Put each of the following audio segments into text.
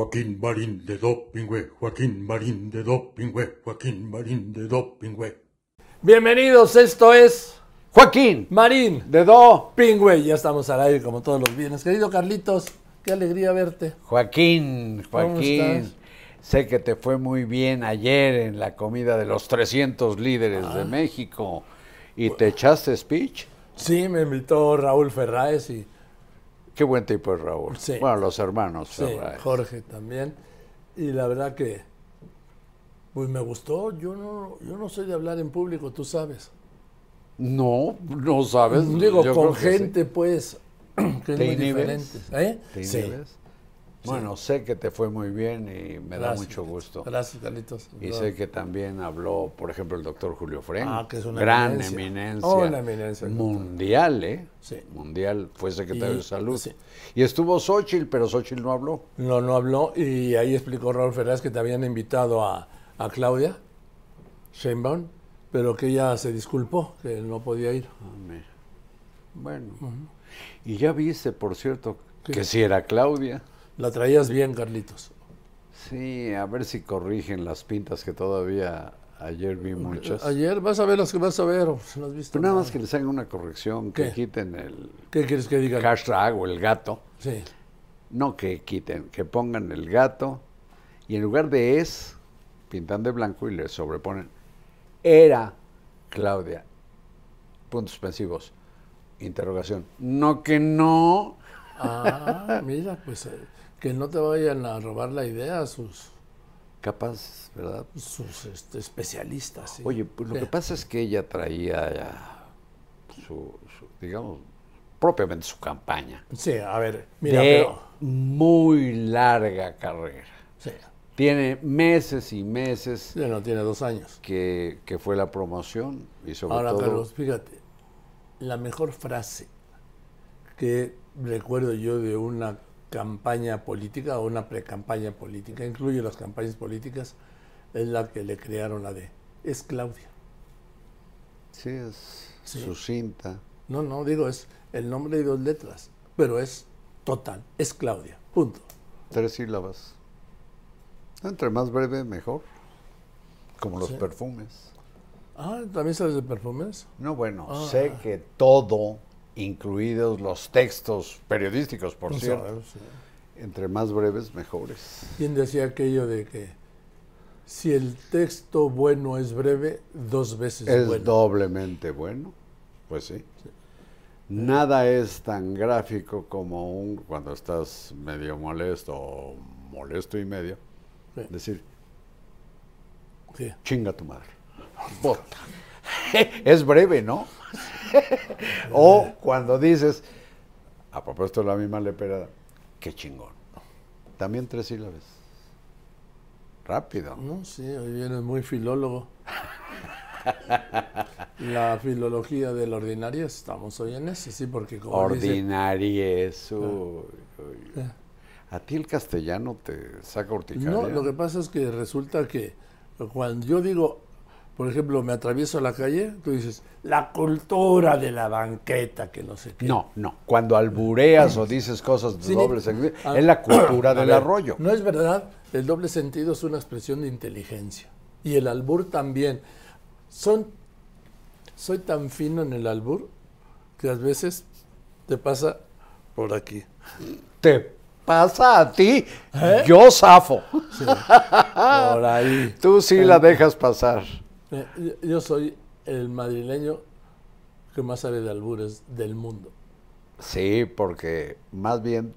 Joaquín Marín de Dopingüe, Joaquín Marín de Dopingüe, Joaquín Marín de Dopingüe. Bienvenidos, esto es Joaquín, Marín de Do. Pingüe. Ya estamos al aire como todos los viernes. Querido Carlitos, qué alegría verte. Joaquín, ¿Cómo Joaquín. estás? Sé que te fue muy bien ayer en la comida de los 300 líderes Ah. de México. ¿Y te echaste speech? Sí, me invitó Raúl Ferráez y Qué buen tipo es Raúl. Sí. Bueno, los hermanos sí. Jorge también. Y la verdad que pues me gustó. Yo no, yo no soy de hablar en público, tú sabes. No, no sabes. Digo, Yo con sí. gente, pues, que es ¿Te muy inhibes? diferente. ¿Eh? ¿Te Sí. inhibes? Bueno, sé que te fue muy bien y me da Gracias, mucho Carlitos. gusto. Gracias, Carlitos. Y sé que también habló, por ejemplo, el doctor Julio Fren. Ah, que es una gran eminencia. eminencia. Oh, una eminencia. Mundial, ¿eh? Sí. Mundial, fue secretario Y- de salud. sí. Y estuvo Xochitl, pero Xochitl no habló. No, no habló y ahí explicó Raúl Ferraz que te habían invitado a, a Claudia Sheinbaum, pero que ella se disculpó, que no podía ir. Ame. Bueno. Y ya viste, por cierto, ¿Qué? que si era Claudia. La traías bien, Carlitos. Sí, a ver si corrigen las pintas que todavía ayer vi muchas. Ayer vas a ver las que vas a ver, o has visto. Pero nada más que les hagan una corrección, que ¿Qué? quiten el ¿Qué quieres que diga? hashtag o el gato. Sí. No que quiten, que pongan el gato y en lugar de es, pintan de blanco y le sobreponen era Claudia. Puntos suspensivos. Interrogación. No que no. Ah, mira, pues eh, que no te vayan a robar la idea sus, Capaz, ¿verdad? sus este, especialistas. ¿sí? Oye, pues lo ¿Qué? que pasa es que ella traía ya su, su, digamos, propiamente su campaña. Sí, a ver, mira, de pero. muy larga carrera. Sí, Tiene meses y meses ya no tiene dos años. que, que fue la promoción y sobre Ahora, todo Carlos, fíjate, la mejor frase que recuerdo yo de una campaña política o una pre-campaña política, incluye las campañas políticas, es la que le crearon la de, es Claudia. sí es Sí. sucinta. No, no, digo, es el nombre y dos letras, pero es total, es Claudia, punto. Tres sílabas. Entre más breve, mejor. Como los Sí. perfumes. Ah, ¿también sabes de perfumes? No, bueno, Ah. sé que todo, incluidos los textos periodísticos, por No cierto, sabes, sí. entre más breves, mejores. ¿Quién decía aquello de que si el texto bueno es breve, dos veces Es bueno? doblemente bueno, pues sí. Nada es tan gráfico como un cuando estás medio molesto o molesto y medio, Sí. decir, chinga tu madre. Puta. es breve, ¿no? o cuando dices, a propósito de la misma leperada, qué chingón. También tres sílabas. Rápido. No, sí, hoy vienes muy filólogo. La filología de la ordinaria, estamos hoy en eso, sí, porque como dice, Ordinariez. uy, uy. Eh. ¿A ti el castellano te saca urticaria? No, lo que pasa es que resulta que cuando yo digo por ejemplo, me atravieso la calle, tú dices, la cultura de la banqueta, que no sé qué. No, no. Cuando albureas o dices cosas de Sí, doble sentido, a- es la cultura del ver, arroyo. No es verdad, el doble sentido es una expresión de inteligencia. Y el albur también. Son, soy tan fino en el albur que a veces te pasa por aquí. Te pasa a ti, ¿Eh? yo zafo. Por ahí. Tú sí la dejas pasar. Yo- soy el madrileño que más sabe de albures del mundo. Sí, porque más bien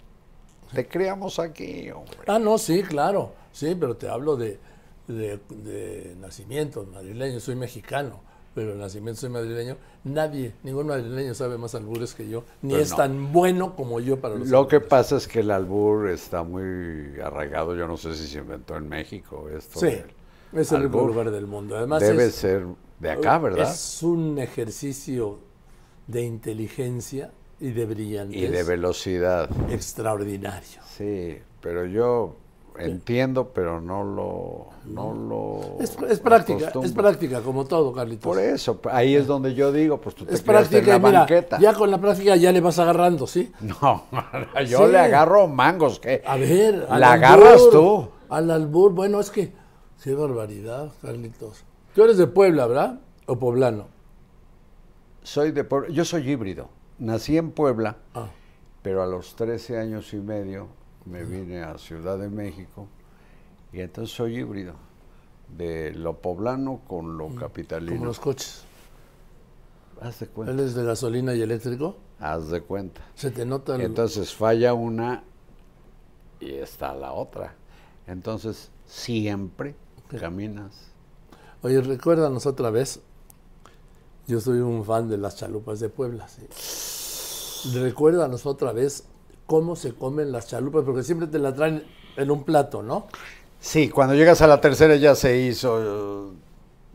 te criamos aquí, hombre. Ah, no, sí, claro. Sí, pero te hablo de, de, de nacimiento madrileño. Soy mexicano, pero de nacimiento soy madrileño. Nadie, ningún madrileño sabe más albures que yo, ni Pues es no. tan bueno como yo para los Lo que pasa es que el albur está muy arraigado. Yo no sé si se inventó en México esto. Sí, del es el único lugar del mundo. Además, Debe es, ser de acá, ¿verdad? es un ejercicio de inteligencia y de brillantez y de velocidad. extraordinario. Sí, pero yo entiendo, pero no lo, no lo Es, es práctica, es práctica, como todo, Carlitos. Por eso, ahí es donde yo digo, pues tú te Es criaste en práctica, la mira, banqueta. ya con la práctica ya le vas agarrando, ¿sí? No, yo Sí. le agarro mangos, ¿qué? A ver, al La albur, agarras tú. Al albur, bueno, es que, qué barbaridad, Carlitos. Tú eres de Puebla, ¿verdad? ¿O poblano? Soy de Puebla, yo soy híbrido. Nací en Puebla, Ah, pero a los 13 años y medio me vine a Ciudad de México y entonces soy híbrido. De lo poblano con lo Mm, como capitalino. los coches. Haz de cuenta. Él es de gasolina y eléctrico. Haz de cuenta. Se te nota el... Entonces falla una y está la otra. Entonces siempre caminas. Oye, recuérdanos otra vez. Yo soy un fan de las chalupas de Puebla, sí. Recuérdanos otra vez cómo se comen las chalupas, porque siempre te la traen en un plato, ¿no? Sí, cuando llegas a la tercera ya se hizo eh,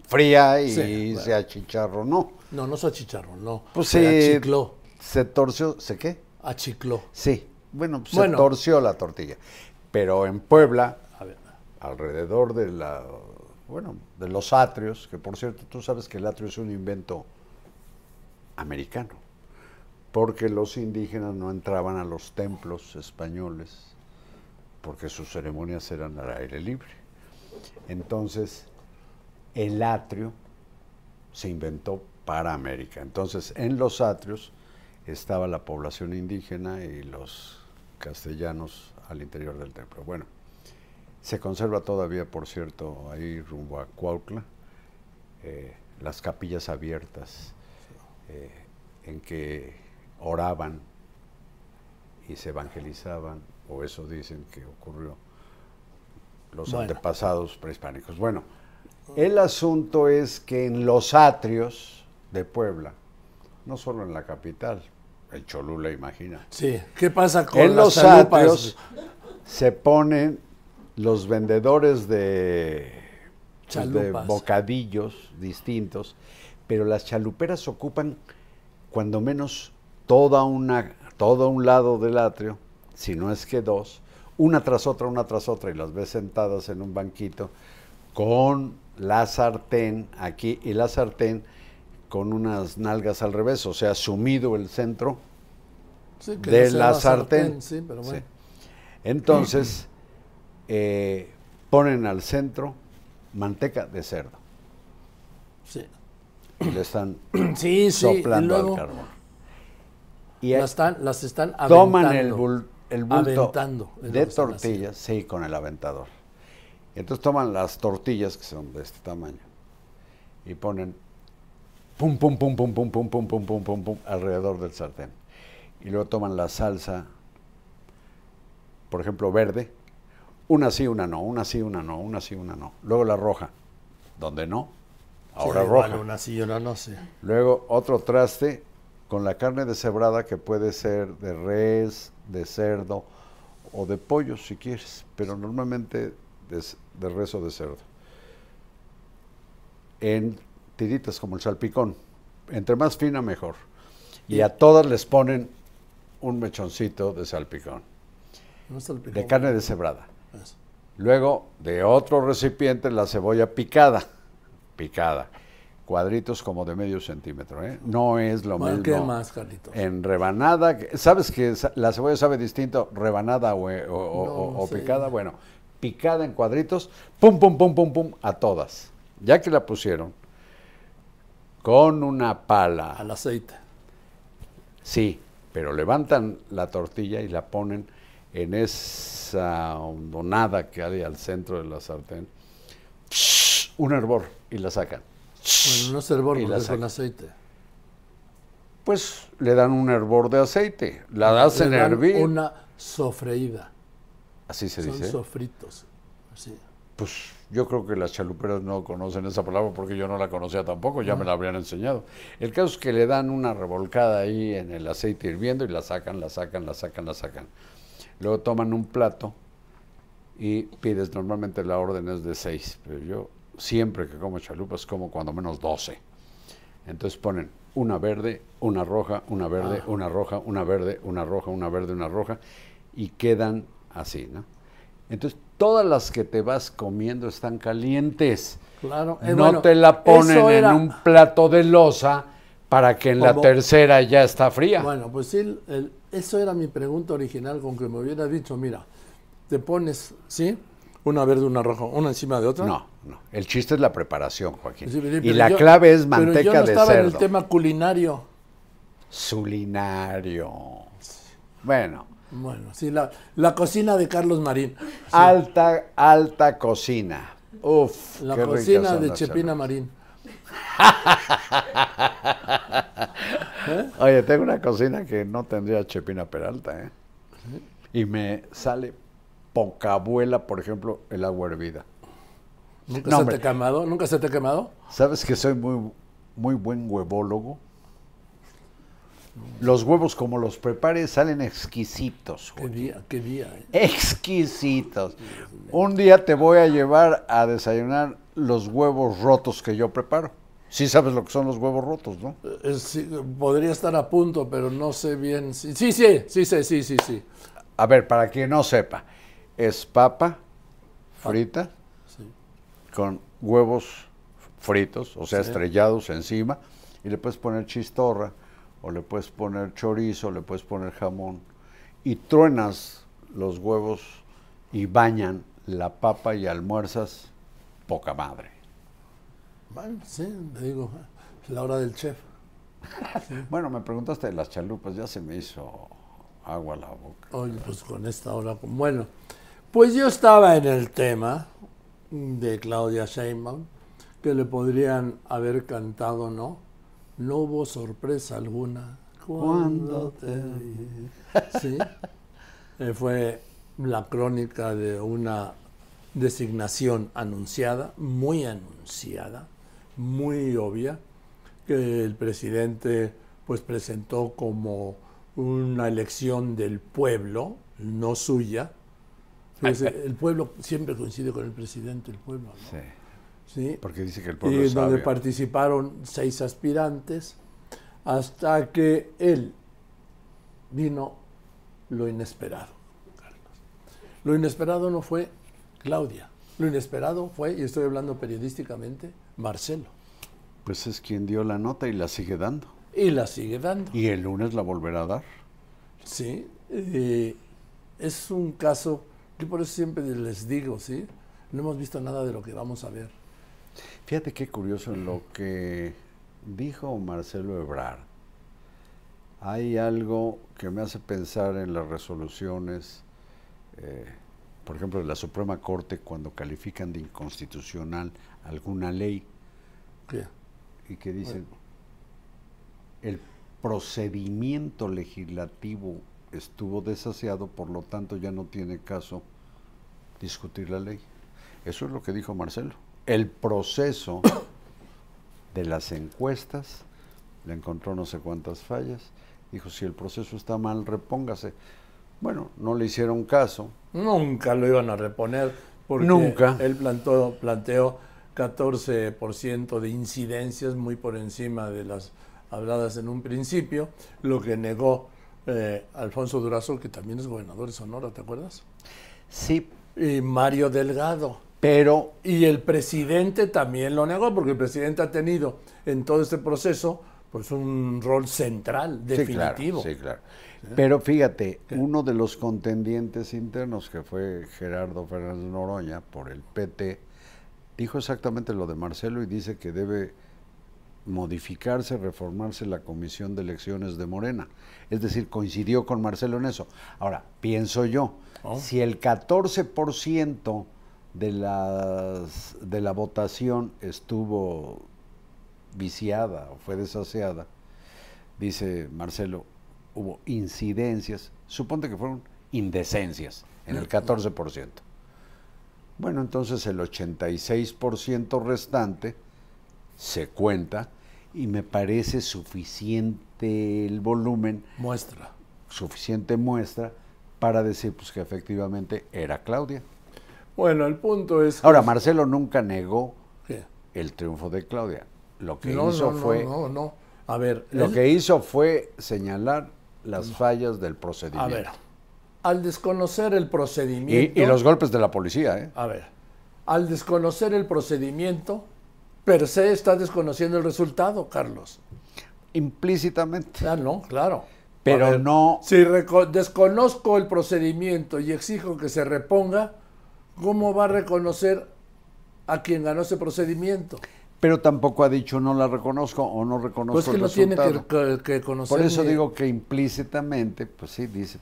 fría y Sí, bueno. se achicharronó. No, no es achicharrón, no. Pues se sí. achicló. Se torció, ¿se qué? Achicló. Sí. Bueno, pues Bueno. se torció la tortilla. Pero en Puebla. Alrededor de la, bueno, de los atrios, que por cierto, tú sabes que el atrio es un invento americano, porque los indígenas no entraban a los templos españoles, porque sus ceremonias eran al aire libre. Entonces, el atrio se inventó para América. Entonces, en los atrios estaba la población indígena y los castellanos al interior del templo. Bueno, se conserva todavía, por cierto, ahí rumbo a Cuautla, eh, las capillas abiertas eh, en que oraban y se evangelizaban, o eso dicen que ocurrió los Bueno. antepasados prehispánicos. Bueno, el asunto es que en los atrios de Puebla, no solo en la capital, en Cholula, imagina, Sí. ¿Qué pasa con en las los atrios se ponen los vendedores de, pues, de bocadillos distintos, pero las chaluperas ocupan cuando menos toda una, todo un lado del atrio, si no es que dos, una tras otra, una tras otra, y las ves sentadas en un banquito con la sartén aquí y la sartén con unas nalgas al revés, o sea, sumido el centro Sí, que de no la sartén. Sí, pero bueno. Sí. Entonces, eh, ponen al centro manteca de cerdo Sí. y le están Sí, sí. soplando luego al carbón. Y las, están, las están toman aventando. el, bul- el bulto Aventando, de tortillas, sí, con el aventador. Y entonces toman las tortillas, que son de este tamaño, y ponen pum, pum, pum, pum, pum, pum, pum, pum, pum, pum, pum, alrededor del sartén. Y luego toman la salsa, por ejemplo, verde, una sí, una no, una sí, una no, una sí, una no. Luego la roja, donde no, ahora Sí, roja. Una sí, una no sé. Luego otro traste con la carne deshebrada que puede ser de res, de cerdo o de pollo si quieres, pero normalmente de, de res o de cerdo. En tiritas como el salpicón, entre más fina mejor. Y a todas les ponen un mechoncito de salpicón, No el de carne deshebrada. Luego, de otro recipiente, la cebolla picada. Picada. cuadritos como de medio centímetro, ¿eh? No es lo Bueno, mismo. ¿Qué más, Carlitos? En rebanada, ¿sabes que la cebolla sabe distinto rebanada o, eh, o- o- No, o- o sí. picada? Bueno, picada en cuadritos, pum, pum, pum, pum, pum, a todas. Ya que la pusieron, con una pala, Al aceite. sí, pero levantan la tortilla y la ponen en esa hondonada que hay al centro de la sartén, un hervor y la sacan. Bueno, no es hervor Y porque la es con aceite. Pues le dan un hervor de aceite, la hacen Le dan hervir. Una sofreída. Así se Son dice. sofritos. Sí. Pues yo creo que las chaluperas no conocen esa palabra porque yo no la conocía tampoco, ya me la habrían enseñado. El caso es que le dan una revolcada ahí en el aceite hirviendo y la sacan, la sacan, la sacan, la sacan. Luego toman un plato y pides, normalmente la orden es de seis, pero yo siempre que como chalupas como cuando menos doce. Entonces ponen una verde, una roja, una verde, Ah. una roja, una verde, una roja, una verde, una roja, y quedan así, ¿no? Entonces, todas las que te vas comiendo están calientes. Claro. eh, no bueno, te la ponen en un plato de losa para que en la tercera ya está fría. Bueno, pues sí, el- eso era mi pregunta original con que me hubiera dicho, mira, te pones, ¿sí? Una verde, una roja, una encima de otra. No, no. El chiste es la preparación, Joaquín. Sí, y yo- la clave es pero yo manteca no de estaba en el cerdo. tema culinario. Sulinario. Bueno, Bueno, sí, la, la cocina de Carlos Marín. alta, alta cocina. Uf, La qué cocina de Chepina chalupas. Oye, tengo una cocina que no tendría Chepina Peralta, ¿eh? Y me sale poca abuela, por ejemplo, el agua hervida. ¿Nunca No, se hombre. te ha quemado? ¿Nunca se te ha quemado? ¿Sabes que soy muy, muy buen huevólogo? Los huevos, como los prepare, salen exquisitos. Qué Joaquín. día, qué día. eh. Exquisitos. Un día te voy a llevar a desayunar los huevos rotos que yo preparo. Sí sabes lo que son los huevos rotos, ¿no? Eh, sí, podría estar a punto, pero no sé bien. Sí, sí, sí, sí, sí, sí, sí. sí. A ver, para quien no sepa, es papa frita Sí. con huevos fritos, o sea, estrellados encima, y le puedes poner chistorra, o le puedes poner chorizo, le puedes poner jamón, y truenas los huevos y bañan la papa y almuerzas poca madre. Bueno, sí, te digo, es la hora del chef. Bueno, me preguntaste de las chalupas, ya se me hizo agua la boca. Oye, pues con esta hora. Bueno, pues yo estaba en el tema de Claudia Sheinbaum, que le podrían haber cantado, ¿no? No hubo sorpresa alguna. Cuando te. Sí. Eh, fue la crónica de una designación anunciada, muy anunciada, muy obvia, que el presidente pues presentó como una elección del pueblo, no suya. Fíjese, el pueblo siempre coincide con el presidente, el pueblo, ¿no? Sí, ¿Sí? porque dice que el pueblo y donde participaron seis aspirantes, hasta que él vino lo inesperado. Carlos. Lo inesperado no fue Claudia, lo inesperado fue, y estoy hablando periodísticamente, Marcelo. Pues es quien dio la nota y la sigue dando. Y la sigue dando. Y el lunes la volverá a dar. Sí, eh, es un caso, yo por eso siempre les digo, ¿sí? No hemos visto nada de lo que vamos a ver. Fíjate qué curioso lo que dijo Marcelo Ebrard. Hay algo que me hace pensar en las resoluciones, eh, por ejemplo, de la Suprema Corte cuando califican de inconstitucional alguna ley ¿Qué? y que dicen el procedimiento legislativo estuvo desasiado, por lo tanto ya no tiene caso discutir la ley. Eso es lo que dijo Marcelo. El proceso de las encuestas le encontró no sé cuántas fallas. Dijo, si el proceso está mal, repóngase. Bueno, no le hicieron caso. Nunca lo iban a reponer porque Nunca. él plantó, planteó 14% de incidencias muy por encima de las habladas en un principio, lo que negó eh, Alfonso Durazo, que también es gobernador de Sonora, ¿te acuerdas? Sí, Y Mario Delgado. Pero Y el presidente también lo negó, porque el presidente ha tenido en todo este proceso pues un rol central, Sí, claro, definitivo. Sí, claro. Pero fíjate, uno de los contendientes internos, que fue Gerardo Fernández Noroña, por el PT, dijo exactamente lo de Marcelo y dice que debe modificarse, reformarse la comisión de elecciones de Morena. Es decir, coincidió con Marcelo en eso. Ahora, pienso yo, Oh. si el 14% de, las, de la votación estuvo viciada o fue desaseada, dice Marcelo, hubo incidencias, suponte que fueron indecencias en el 14%. Bueno, entonces el 86% restante se cuenta y me parece suficiente el volumen, Muestra. suficiente muestra para decir pues, que efectivamente era Claudia. Bueno, el punto es... que- Ahora, Marcelo nunca negó ¿Qué? el triunfo de Claudia. Lo que No, hizo no, no, fue no, no. A ver, lo él- que hizo fue señalar las fallas del a procedimiento. ver, al desconocer el procedimiento... y los golpes de la policía, ¿eh? A ver, al desconocer el procedimiento, per se está desconociendo el resultado, Carlos. Implícitamente. Ah, no, claro. Pero ver, no- Si desconozco el procedimiento y exijo que se reponga, ¿cómo va a reconocer a quien ganó ese procedimiento? Pero tampoco ha dicho no la reconozco o no reconozco Pues que el no tiene resultado. que, que- que conocer. Por eso digo que implícitamente, pues sí, dice,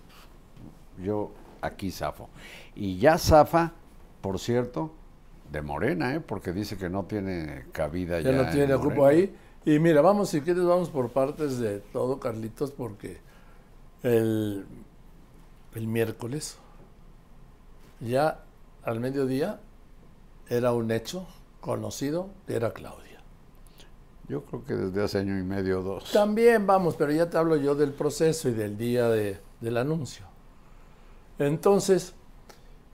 yo aquí zafo. Y ya zafa, por cierto, de Morena, ¿eh? porque dice que no tiene cabida ya. Ya no en tiene cupo ahí. Y mira, vamos, si quieres, vamos por partes de todo, Carlitos, porque el, el miércoles, ya al mediodía, era un hecho conocido que era Claudia. Yo creo que desde hace año y medio o dos. También vamos, pero ya te hablo yo del proceso y del día de- del anuncio. Entonces,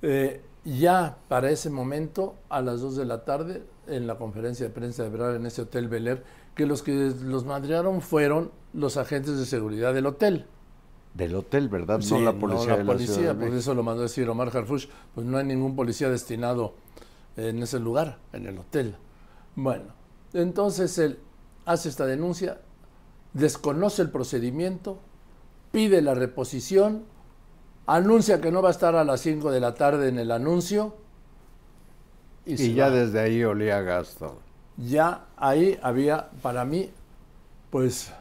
eh, ya para ese momento, a las 2 de la tarde, en la conferencia de prensa de Brar en ese Hotel Bel Air, que los que los madrearon fueron los agentes de seguridad del hotel. Del hotel, ¿verdad? Sí, no la policía de la policía, pues México. eso lo mandó a decir Omar Harfush, pues no hay ningún policía destinado en ese lugar, en el hotel. Bueno, entonces él hace esta denuncia, desconoce el procedimiento, pide la reposición, anuncia que no va a estar a las 5 de la tarde en el anuncio y, ya va. desde ahí olía a gas todo. ya ahí había para mí pues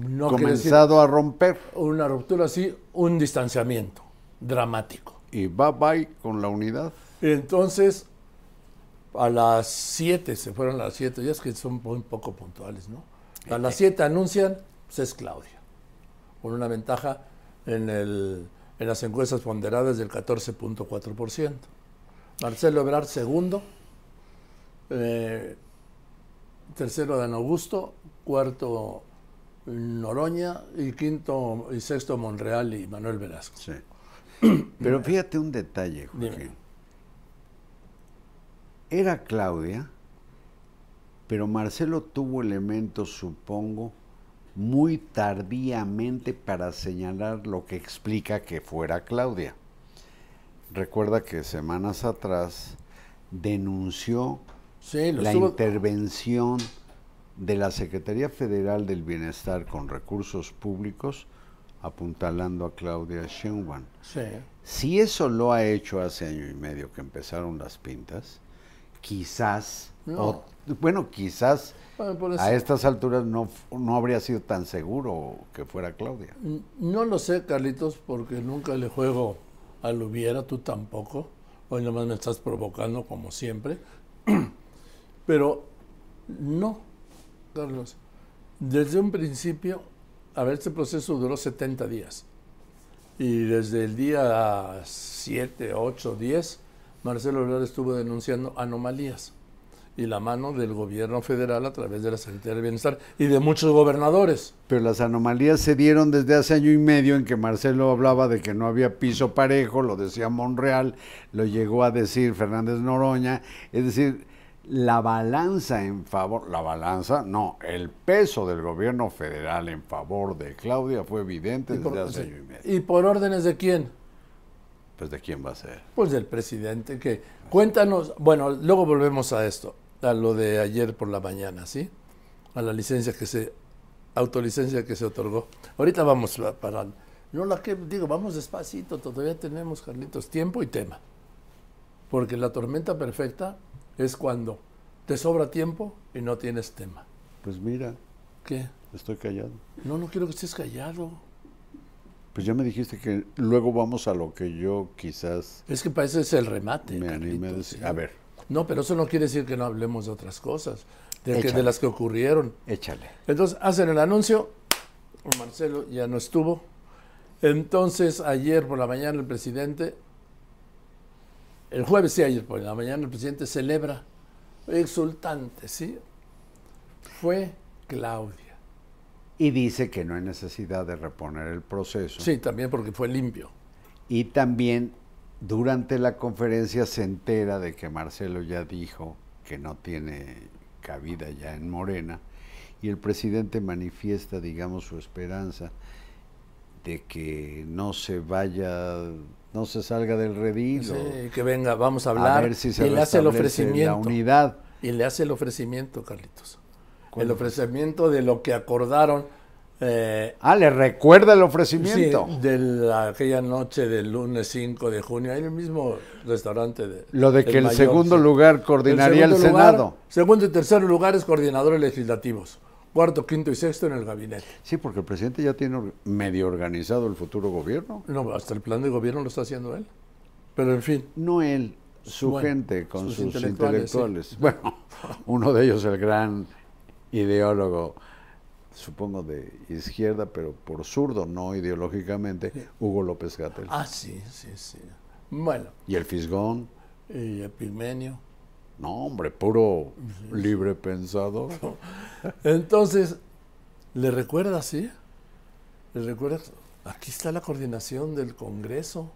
no Comenzado a romper. una ruptura así, un distanciamiento dramático. Y bye bye con la unidad. Entonces, a las 7, se fueron a las 7, ya es que son muy poco puntuales, ¿no? A las 7 anuncian, pues es Claudia, con una ventaja en, el, en las encuestas ponderadas del 14.4%. Marcelo Ebrard, segundo. Eh, tercero, Dan Augusto. Cuarto, Noroña. Y quinto y sexto, Monreal y Manuel Velasco. Sí. Pero fíjate un detalle. Dime. Era Claudia, pero Marcelo tuvo elementos, supongo, muy tardíamente para señalar lo que explica que fuera Claudia. Recuerda que semanas atrás denunció Sí, la estuvo- intervención de la Secretaría Federal del Bienestar con recursos públicos apuntalando a Claudia Sheinbaum. Sí. Si eso lo ha hecho hace año y medio que empezaron las pintas, quizás, No. o- bueno, quizás Bueno, a estas alturas no, no habría sido tan seguro que fuera Claudia. No lo sé, Carlitos, porque nunca le juego al hubiera, tú tampoco. Hoy nomás me estás provocando como siempre. Pero no, Carlos. Desde un principio, a ver, este proceso duró 70 días. Y desde el día 7, 8, 10, Marcelo Ebrard estuvo denunciando anomalías y la mano del gobierno federal a través de la Secretaría de Bienestar y de muchos gobernadores. Pero las anomalías se dieron desde hace año y medio en que Marcelo hablaba de que no había piso parejo, lo decía Monreal, lo llegó a decir Fernández Noroña, es decir, la balanza en favor, la balanza, no, el peso del gobierno federal en favor de Claudia fue evidente desde por, hace sí. año y medio. ¿Y por órdenes de quién? Pues de quién va a ser. Pues del presidente que Cuéntanos, bueno, luego volvemos a esto, a lo de ayer por la mañana, ¿sí? A la licencia que se, autolicencia que se otorgó. Ahorita vamos a parar. No la que digo, vamos despacito, todavía tenemos, Carlitos, tiempo y tema. Porque la tormenta perfecta es cuando te sobra tiempo y no tienes tema. Pues mira, ¿Qué? estoy callado. No, no quiero que estés callado. Pues ya me dijiste que luego vamos a lo que yo quizás Es que para eso es el remate. me animé a decir. ¿sí? A ver, No, pero eso no quiere decir que no hablemos de otras cosas, de, que- de Échale. las que ocurrieron. échale. Entonces hacen el anuncio, Marcelo ya no estuvo. Entonces ayer por la mañana el presidente, el jueves sí, ayer por la mañana el presidente celebra, exultante, ¿sí? Fue Claudia. Y dice que no hay necesidad de reponer el proceso. Sí, también porque fue limpio. Y también durante la conferencia se entera de que Marcelo ya dijo que no tiene cabida ya en Morena y el presidente manifiesta, digamos, su esperanza de que no se vaya, no se salga del redil Sí, que venga, vamos a a hablar. ver si se y le hace el restablece la ofrecimiento. unidad. Y le hace el ofrecimiento, Carlitos. ¿Cuál El ofrecimiento de lo que acordaron eh, Ah, le recuerda el sí, ofrecimiento. de la- aquella noche del lunes 5 de junio, ahí en el mismo restaurante. De, Lo de que el Mayor, segundo sí. lugar coordinaría el, lugar- Senado. segundo y tercer lugares coordinadores legislativos. Cuarto, quinto y sexto en el gabinete. Sí, porque el presidente ya tiene medio organizado el futuro gobierno. No, hasta el plan de gobierno lo está haciendo él. Pero en fin, No él, su Bueno, gente con sus sus, intelectuales, intelectuales. sí. Bueno, uno de ellos el gran ideólogo, supongo de izquierda, pero por zurdo, no ideológicamente, Hugo López Gatell. ah, sí, sí, sí. Bueno, Y el Fisgón, y Epigmenio. no hombre, puro libre pensador. Entonces, ¿le recuerdas, sí? ¿Le recuerdas? Aquí está la coordinación del Congreso.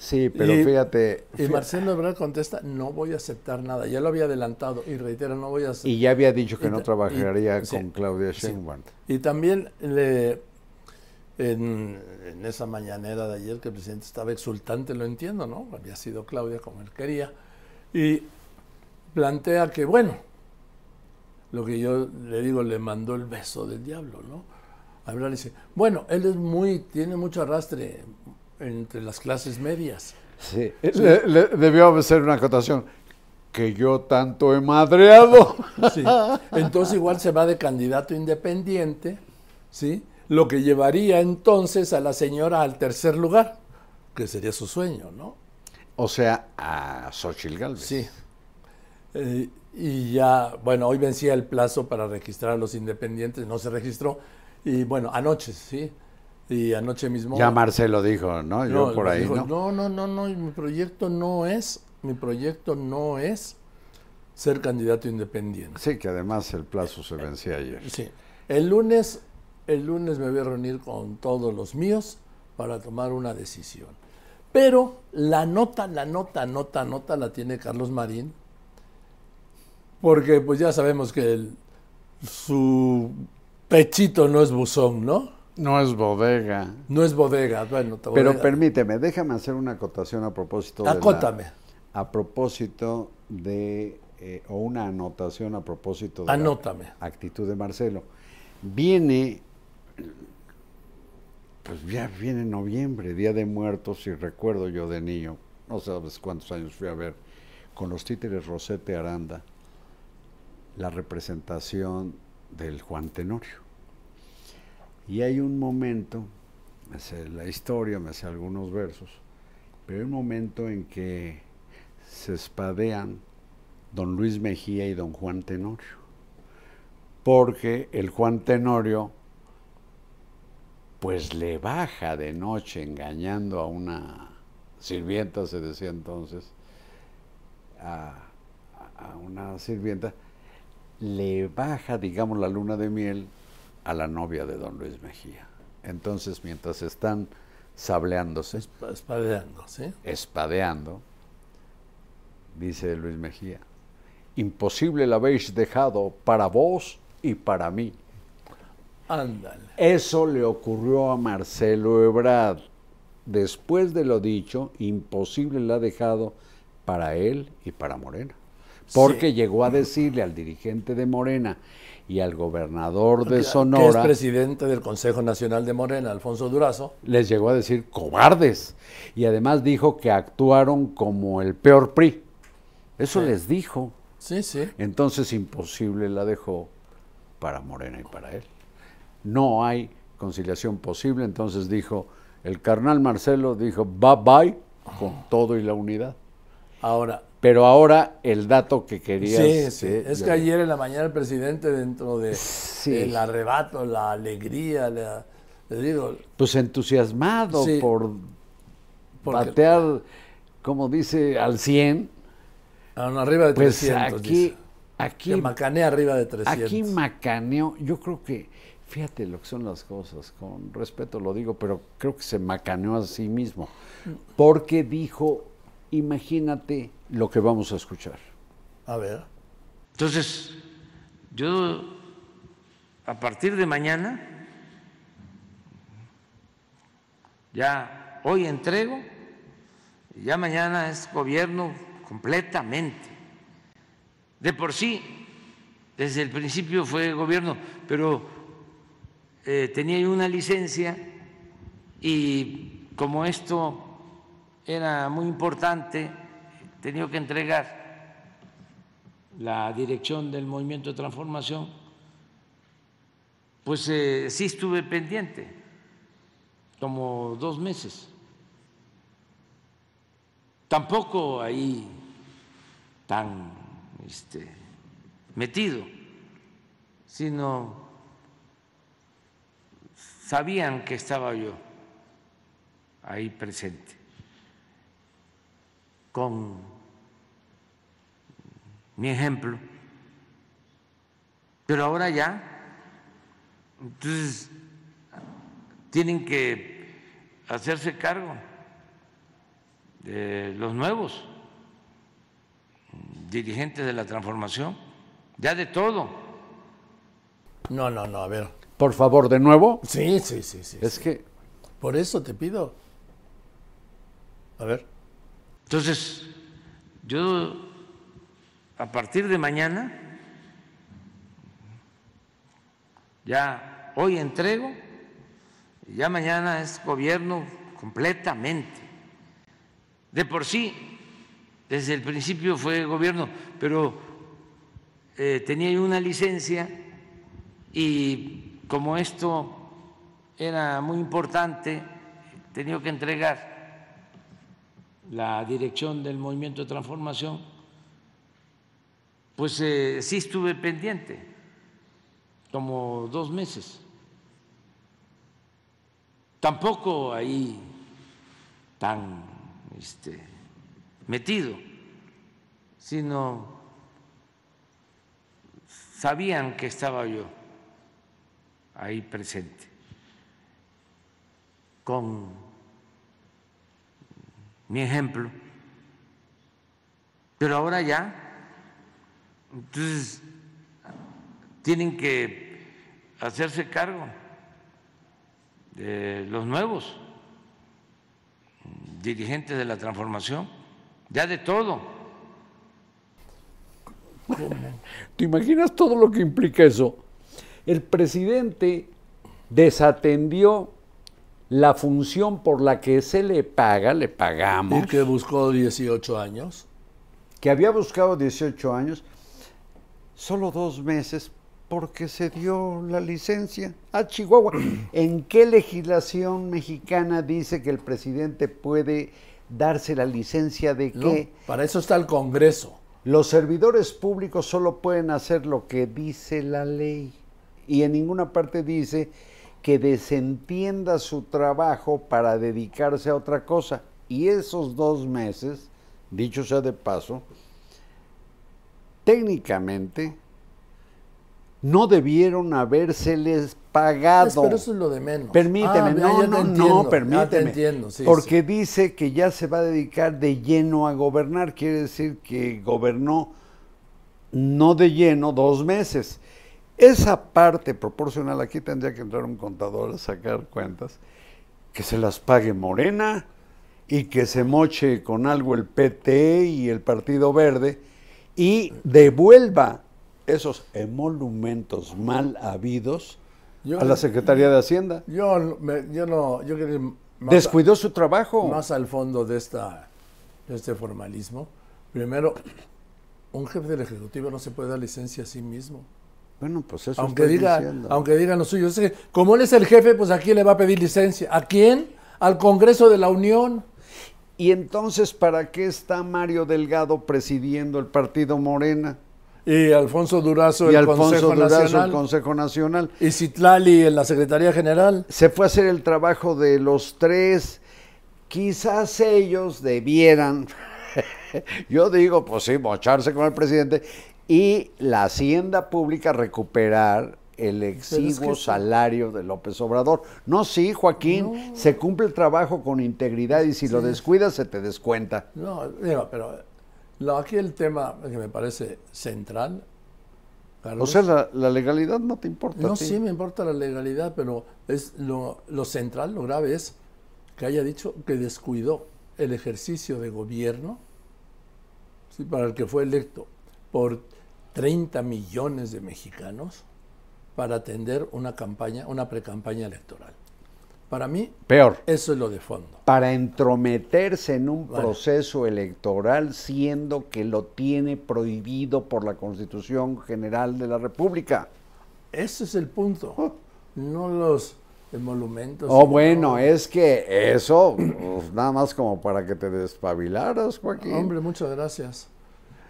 Sí, pero Y- fíjate, Y Marcelo Ebrard contesta, no voy a aceptar nada. Ya lo había adelantado y reitero, no voy a aceptar. y ya había dicho que y no trabajaría y- sí, con Claudia sí. Sheinbaum. Y también le, en, en esa mañanera de ayer que el presidente estaba exultante, lo entiendo, ¿no? Había sido Claudia como él quería. Y plantea que, bueno, lo que yo le digo, le mandó el beso del diablo, ¿no? Hablar dice, bueno, él es muy, tiene mucho arrastre entre las clases medias. Sí, le- le- debió hacer una acotación. Que yo tanto he madreado. Sí. Entonces igual se va de candidato independiente, ¿sí? Lo que llevaría entonces a la señora al tercer lugar, que sería su sueño, ¿no? O sea, a Xochitl Galvez. Sí. Eh, y ya, bueno, hoy vencía el plazo para registrar a los independientes, no se registró. Y bueno, anoche, ¿sí? Y anoche mismo... Ya Marcelo dijo, ¿no? Yo No, por ahí, dijo, ¿no? No, no, no, no, mi proyecto no es, mi proyecto no es ser candidato independiente. Sí, que además el plazo se vencía ayer. Sí. El lunes, el lunes me voy a reunir con todos los míos para tomar una decisión. Pero la nota, la nota, nota, nota la tiene Carlos Marín, porque pues ya sabemos que el- su pechito no es buzón, ¿no? No es bodega. No es bodega. Bueno, te voy Pero permíteme, déjame hacer una acotación a propósito de la- a propósito de eh, o una anotación a propósito de Anótame. la actitud de Marcelo. Viene pues ya viene noviembre, Día de Muertos, y recuerdo yo de niño, no sabes cuántos años fui a ver, con los títeres Rosete Aranda, la representación del Juan Tenorio. Y hay un momento, me la historia, me sé algunos versos, pero hay un momento en que se espadean don Luis Mejía y don Juan Tenorio, porque el Juan Tenorio pues le baja de noche engañando a una sirvienta, se decía entonces, a una sirvienta, le baja, digamos, la luna de miel a la novia de don Luis Mejía. Entonces, mientras están sableándose, Espa- Espadeando, ¿sí? espadeando, dice Luis Mejía, imposible la habéis dejado para vos y para mí. Ándale. Eso le ocurrió a Marcelo Ebrard. después de lo dicho, imposible le ha dejado para él y para Morena. Porque Sí. llegó a decirle al dirigente de Morena y al gobernador de Que- Que es Sonora, presidente del Consejo Nacional de Morena, Alfonso Durazo. les llegó a decir cobardes. Y además dijo que actuaron como el peor PRI. Eso Sí. les dijo. Sí, sí. Entonces imposible la dejó para Morena y para él. No hay conciliación posible, entonces dijo, el carnal Marcelo dijo, bye bye, con todo y la unidad. Ahora, Pero ahora el dato que querías... sí, sí. eh, Es yo- que ayer en la mañana el presidente, dentro de Sí. el arrebato, la alegría, la- le digo, Pues entusiasmado Sí. por porque batear, como dice, al 100, ah, arriba de pues 300. aquí, dice. aquí que macanea arriba de 300. Aquí macaneó, yo creo que, fíjate lo que son las cosas, con respeto lo digo, pero creo que se macaneó a sí mismo, porque dijo, imagínate lo que vamos a escuchar. A ver. Entonces, yo a partir de mañana, ya hoy entrego, y ya mañana es gobierno completamente. De por sí, desde el principio fue gobierno, pero eh, tenía yo una licencia y como esto era muy importante, tenía que entregar la dirección del movimiento de transformación, pues eh, sí estuve pendiente, como dos meses. Tampoco ahí tan este, metido, sino sabían que estaba yo ahí presente, con mi ejemplo. Pero ahora ya, entonces tienen que hacerse cargo de los nuevos dirigentes de la transformación, ya de todo. No, no, no, a ver. Por favor, de nuevo, Sí, sí, sí, sí. es que Por eso te pido. A ver. Entonces, yo a partir de mañana, ya hoy entrego, ya mañana es gobierno completamente. De por sí, desde el principio fue gobierno, pero eh, tenía una licencia y como esto era muy importante, tenía que entregar la dirección del movimiento de transformación, pues eh, sí estuve pendiente, como dos meses. Tampoco ahí tan este, metido, sino sabían que estaba yo ahí presente, con mi ejemplo. Pero ahora ya, entonces tienen que hacerse cargo de los nuevos dirigentes de la transformación, ya de todo. ¿Te imaginas todo lo que implica eso? El presidente desatendió la función por la que se le paga, le pagamos, Y que buscó 18 años. que había buscado 18 años, solo dos meses porque se dio la licencia a Chihuahua. ¿En qué legislación mexicana dice que el presidente puede darse la licencia de ¿no? qué? Para eso está el Congreso. Los servidores públicos solo pueden hacer lo que dice la ley y en ninguna parte dice que desentienda su trabajo para dedicarse a otra cosa. Y esos dos meses, dicho sea de paso, técnicamente no debieron habérseles pagado. Pero eso es lo de menos. Permíteme, Ah, no, no, entiendo, no, te permíteme. entiendo, sí, porque sí. dice que ya se va a dedicar de lleno a gobernar, quiere decir que gobernó no de lleno dos meses. Esa parte proporcional, aquí tendría que entrar un contador a sacar cuentas, que se las pague Morena y que se moche con algo el PT y el Partido Verde y devuelva esos emolumentos mal habidos Yo- a la Secretaría de Hacienda. Yo, me- yo no, yo quería Descuidó su trabajo. más al fondo de, esta, de este formalismo. Primero, un jefe del Ejecutivo no se puede dar licencia a sí mismo. Bueno, pues eso Aunque diga, diciendo. aunque diga lo suyo. Es que, como él es el jefe, pues ¿a quién le va a pedir licencia? ¿A quién? Al Congreso de la Unión. Y entonces, ¿para qué está Mario Delgado presidiendo el partido Morena? Y Alfonso Durazo, y el Alfonso Consejo Durazo, Nacional. el Consejo Nacional. Y Citlali en la Secretaría General. Se fue a hacer el trabajo de los tres. Quizás ellos debieran, yo digo, pues sí, mocharse con el presidente y la hacienda pública recuperar el exiguo salario de López Obrador. No, sí, Joaquín, se cumple el trabajo con integridad y si lo descuidas se te descuenta. No, digo, pero lo- aquí el tema que me parece central, O sea, la, la legalidad no te importa. no sí me importa la legalidad, pero es lo, lo central, lo grave es que haya dicho que descuidó el ejercicio de gobierno sí, para el que fue electo por 30 millones de mexicanos para atender una campaña, una precampaña electoral. Para mí, Peor. eso es lo de fondo. para entrometerse en un Bueno. proceso electoral siendo que lo tiene prohibido por la Constitución General de la República. Ese es el punto. No los emolumentos. Oh, bueno, es que eso, pues, nada más como para que te despabilaras, Joaquín. Hombre, muchas gracias.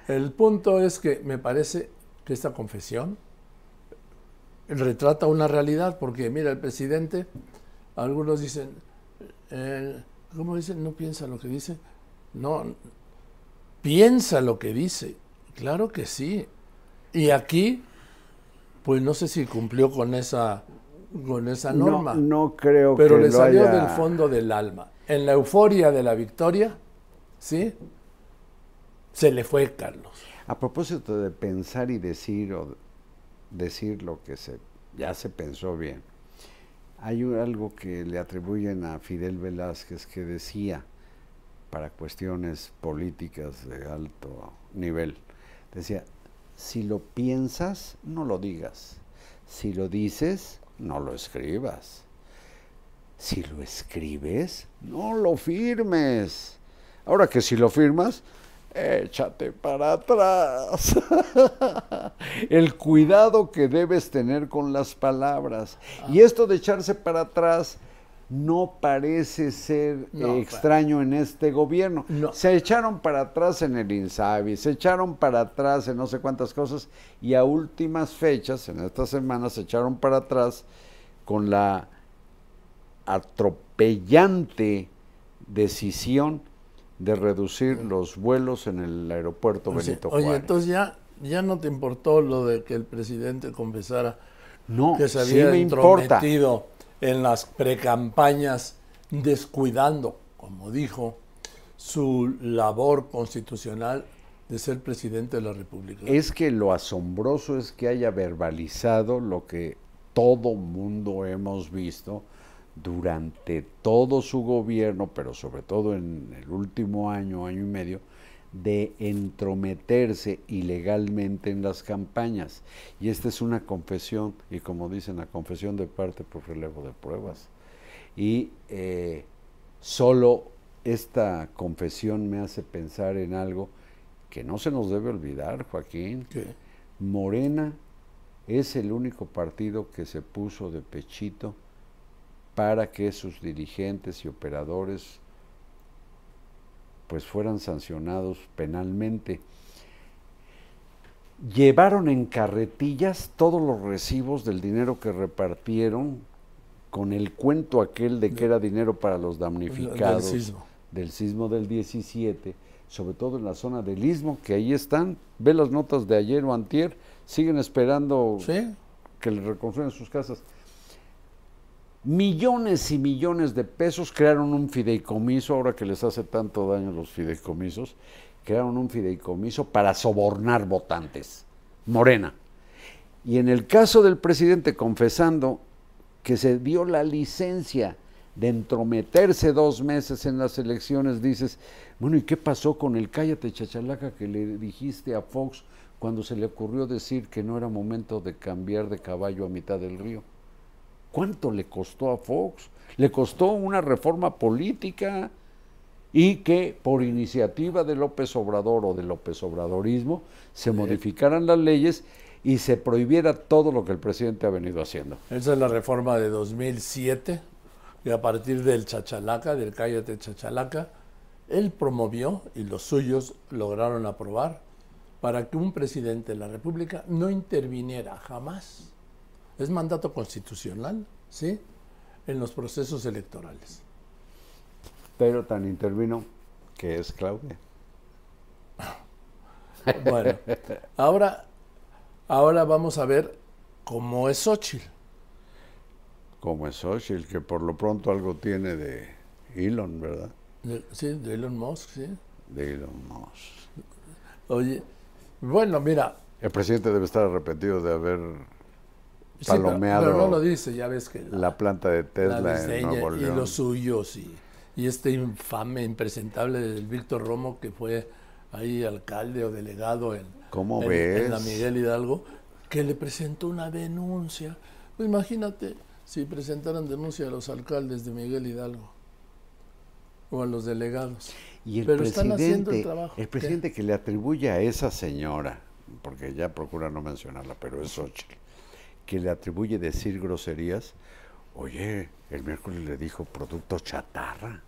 El punto es que me parece que esta confesión retrata una realidad, porque mira, el presidente, algunos dicen, eh, ¿cómo dicen? No piensa lo que dice. No, piensa lo que dice. Claro que sí. Y aquí, pues no sé si cumplió con esa, con esa no, norma. no creo pero que le lo salió haya- del fondo del alma. En la euforia de la victoria, ¿sí? Se le fue Carlos. A propósito de pensar y decir o decir lo que se ya se pensó bien. Hay algo que le atribuyen a Fidel Velázquez que decía para cuestiones políticas de alto nivel. Decía, si lo piensas, no lo digas. Si lo dices, no lo escribas. Si lo escribes, no lo firmes. Ahora que si lo firmas, échate para atrás. El cuidado que debes tener con las palabras. Y esto de echarse para atrás no parece ser No, extraño en este gobierno. No. Se echaron para atrás en el INSABI, se echaron para atrás en no sé cuántas cosas y a últimas fechas, en estas semanas, se echaron para atrás con la atropellante decisión de reducir los vuelos en el aeropuerto Oye, Benito oye, Juárez. entonces ya, ya no te importó lo de que el presidente confesara no, que se sí había importa. entrometido en las precampañas, descuidando, como dijo, su labor constitucional de ser presidente de la República. Es que lo asombroso es que haya verbalizado lo que todo mundo hemos visto durante todo su gobierno, pero sobre todo en el último año, año y medio, de entrometerse ilegalmente en las campañas. Y esta es una confesión, y como dicen, la confesión de parte por relevo de pruebas. Y eh, solo esta confesión me hace pensar en algo que no se nos debe olvidar, Joaquín. ¿Qué? Morena es el único partido que se puso de pechito para que sus dirigentes y operadores pues fueran sancionados penalmente. Llevaron en carretillas todos los recibos del dinero que repartieron con el cuento aquel de que era dinero para los damnificados Del sismo. del sismo del 17, sobre todo en la zona del Istmo, que ahí están, ve las notas de ayer o antier, siguen esperando ¿Sí? que les reconstruyan sus casas. Millones y millones de pesos crearon un fideicomiso, ahora que les hace tanto daño los fideicomisos, crearon un fideicomiso para sobornar votantes. Morena. Y en el caso del presidente confesando que se dio la licencia de entrometerse dos meses en las elecciones, dices, bueno, ¿y qué pasó con el cállate chachalaca que le dijiste a Fox cuando se le ocurrió decir que no era momento de cambiar de caballo a mitad del río? ¿Cuánto le costó a Fox? Le costó una reforma política y que por iniciativa de López Obrador o de López Obradorismo se modificaran las leyes y se prohibiera todo lo que el presidente ha venido haciendo. Esa es la reforma de 2007, que a partir del chachalaca, del cállate chachalaca, él promovió y los suyos lograron aprobar para que un presidente de la República no interviniera jamás. Es mandato constitucional, ¿sí? En los procesos electorales. Pero tan intervino que es Claudia. Bueno, ahora, ahora vamos a ver cómo es Xochitl. Como es Xochitl, que por lo pronto algo tiene de Elon, ¿verdad? De- sí, de Elon Musk, sí. De Elon Musk. Oye, bueno, mira, El presidente debe estar arrepentido de haber sí, pero- palomeado pero, no lo dice, ya ves que la planta de la Tesla en Nuevo y los suyos y, y este infame, impresentable del Víctor Romo que fue ahí alcalde o delegado en, ¿Cómo en- ves? en la Miguel Hidalgo, que le presentó una denuncia. Pues imagínate si presentaran denuncia a los alcaldes de Miguel Hidalgo o a los delegados. Y el Pero están haciendo el trabajo. el presidente que le atribuye a esa señora, porque ya procura no mencionarla, pero es Xochitl, que le atribuye decir groserías, oye, el miércoles le dijo producto chatarra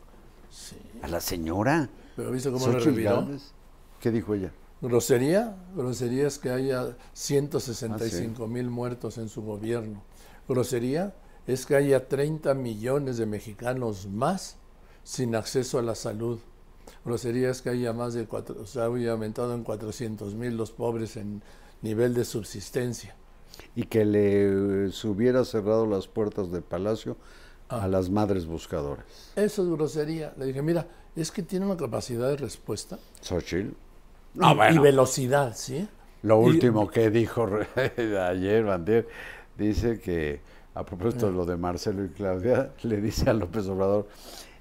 Sí. a la señora. Pero ¿viste cómo? Gálvez. ¿Qué dijo ella? Grosería, grosería es que haya 165 Ah, mil muertos en su gobierno. Grosería es que haya 30 millones de mexicanos más sin acceso a la salud. Grosería es que haya más de cuatro, o sea, haya aumentado en 400 mil los pobres en nivel de subsistencia. Y que le eh, se hubiera cerrado las puertas del palacio Ah. a las madres buscadoras. Eso es grosería. Le dije, mira, es que tiene una capacidad de respuesta Xochitl. y, y velocidad, ¿sí? Lo Y- último que dijo ayer, Bandier, dice que a propósito Ah. de lo de Marcelo y Claudia, le dice a López Obrador,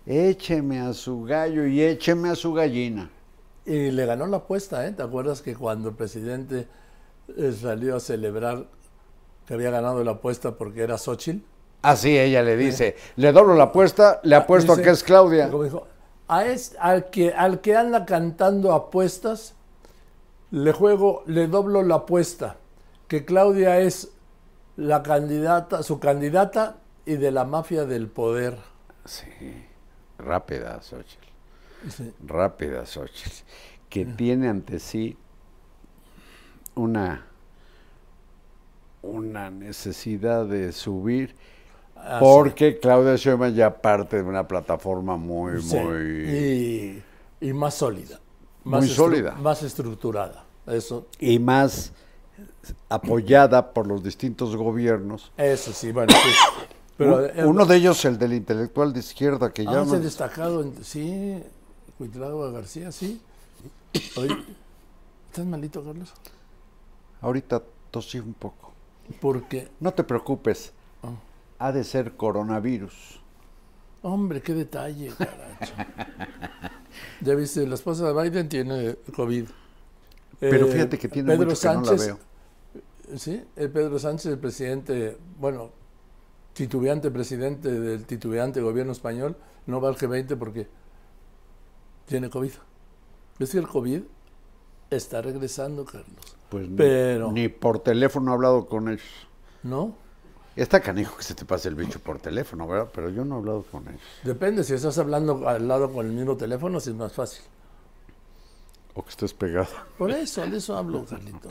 écheme a su gallo y écheme a su gallina. Y le ganó la apuesta, ¿eh? ¿Te acuerdas que cuando el presidente eh, salió a celebrar que había ganado la apuesta porque era Xochitl? Así ella le dice, le doblo la apuesta, le apuesto a que es Claudia. Como dijo, a es- al, que, al que anda cantando apuestas, le juego, le doblo la apuesta, que Claudia es la candidata, su candidata y de la mafia del poder. Sí, rápida Xochitl, rápida Xochitl, que tiene ante sí una, una necesidad de subir ah, Porque Claudia Sheinbaum ya parte de una plataforma muy, sí, muy... y, y más sólida. Muy estru- sólida. Más estructurada. Eso, Y más apoyada por los distintos gobiernos. eso sí, bueno, sí. Pero, Un- Uno de ellos, el del intelectual de izquierda, que Ah, ya... no- destacado, en- sí, Cuitlagua García, sí. Oye, ¿estás malito, Carlos? Ahorita tosí un poco. Porque, No te preocupes, Ah. ha de ser coronavirus. hombre, qué detalle, caracho. ya viste, la esposa de Biden tiene COVID. Pero Eh, fíjate que tiene Pedro mucho que no la Sánchez, veo. Sí, el Pedro Sánchez, el presidente, bueno, titubeante presidente del titubeante gobierno español, no va al G20 porque tiene COVID. Es que el COVID está regresando, Carlos. Pues ni- Pero- ni por teléfono he hablado con ellos. ¿No? Está canijo que se te pase el bicho por teléfono, ¿verdad? Pero yo no he hablado con ellos. Depende, si estás hablando al lado con el mismo teléfono, si es más fácil. O que estés pegado. Por eso, de eso hablo, Carlito.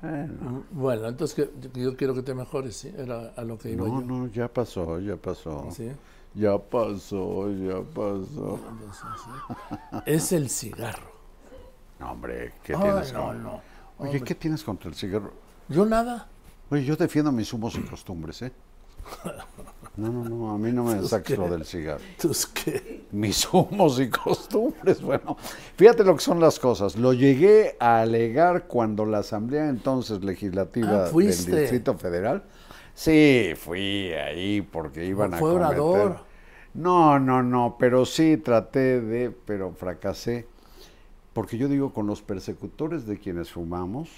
Bueno, Bueno, entonces que, yo quiero que te mejores, ¿sí? Era a lo que iba no, yo. no, ya pasó, ya pasó. ¿sí? Ya pasó, ya pasó. Sí. Es el cigarro. No, hombre, ¿qué Ay, tienes no, con- no. Oye, hombre. ¿qué tienes contra el cigarro? Yo nada. Oye, yo defiendo mis humos y costumbres, ¿eh? No, no, no, a mí no me saques lo del cigarro. Entonces, ¿qué? Mis humos y costumbres, bueno, fíjate lo que son las cosas. Lo llegué a alegar cuando la Asamblea entonces Legislativa Ah, del. Distrito Federal. Sí, fui ahí porque iban a Fue cometer- orador. No, no, no, pero sí traté de, pero fracasé. Porque yo digo, con los persecutores de quienes fumamos,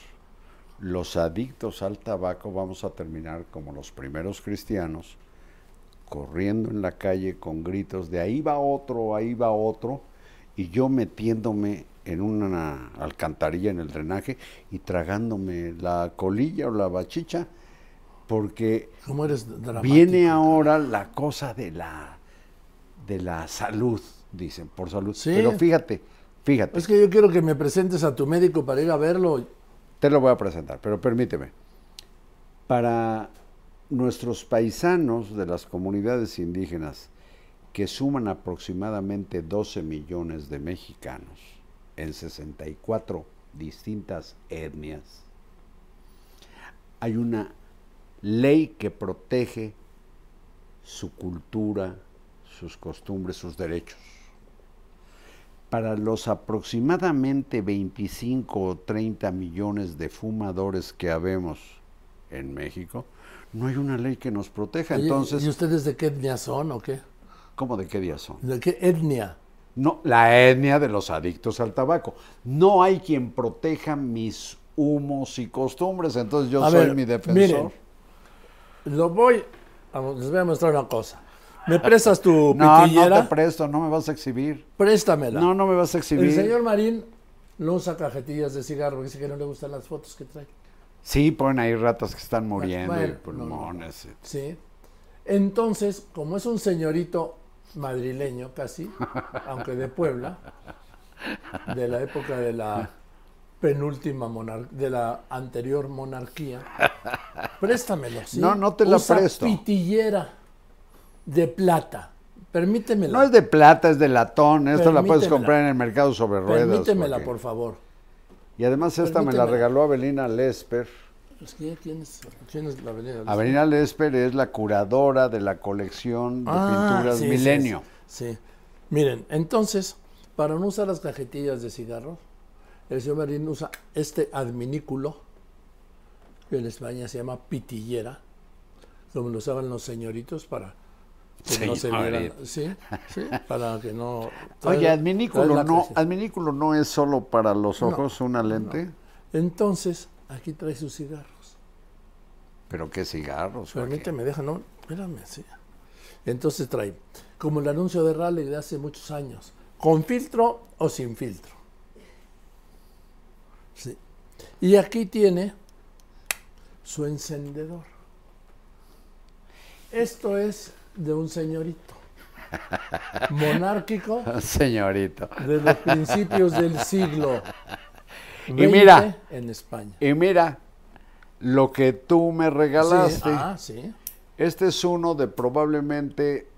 los adictos al tabaco vamos a terminar como los primeros cristianos, corriendo en la calle con gritos de ahí va otro, ahí va otro, y yo metiéndome en una alcantarilla en el drenaje y tragándome la colilla o la bachicha, porque ¿Cómo eres dramático? viene ahora la cosa de la de la salud, dicen, por salud. Sí. Pero fíjate, fíjate, Es que yo quiero que me presentes a tu médico para ir a verlo. te lo voy a presentar, pero permíteme. Para nuestros paisanos de las comunidades indígenas, que suman aproximadamente 12 millones de mexicanos en 64 distintas etnias, hay una ley que protege su cultura, sus costumbres, sus derechos. Para los aproximadamente 25 o 30 millones de fumadores que habemos en México, no hay una ley que nos proteja. Entonces, ¿Y ustedes de qué etnia son o qué? ¿cómo de qué día son? ¿De qué etnia? No, la etnia de los adictos al tabaco. No hay quien proteja mis humos y costumbres, entonces yo A soy ver, mi defensor. miren, lo voy, les voy a mostrar una cosa. ¿Me prestas tu no, no pitillera? te presto, no me vas a exhibir. Préstamela. No, no me vas a exhibir. El señor Marín no usa cajetillas de cigarro porque dice que no le gustan las fotos que trae. Sí, ponen ahí ratas que están muriendo Bueno, y no, no, pulmones. Sí. Entonces, como es un señorito madrileño casi, aunque de Puebla, de la época de la penúltima monarquía, de la anterior monarquía, préstamelo, ¿sí? No, no te la Usa presto. pitillera de plata. Permítemela. No es de plata, es de latón. Esto la puedes comprar en el mercado sobre ruedas. Permítemela, por favor. Y además esta me la regaló Avelina Lesper. Es que, ¿quién, es, quién es la avenida? Avelina Lesper es la curadora de la colección de Ah, pinturas sí, sí, Milenio. Sí, Miren, entonces, para no usar las cajetillas de cigarros, el señor Marín usa este adminículo, que en España se llama pitillera, como lo usaban los señoritos para que no se vieran. Sí, sí, para que no. Oye, trae- adminículo no, adminículo no es solo para los ojos una lente. Entonces, aquí trae sus cigarros. Pero qué cigarros. Joaquín. Permíteme, deja, no, espérame, sí. Entonces trae, como el anuncio de Raleigh de hace muchos años, con filtro o sin filtro. Sí. Y aquí tiene su encendedor. Esto es de un señorito monárquico Señorito. de los principios del siglo Y mira. en España. Y mira, lo que tú me regalaste. Sí, ah, sí. Este es uno de probablemente,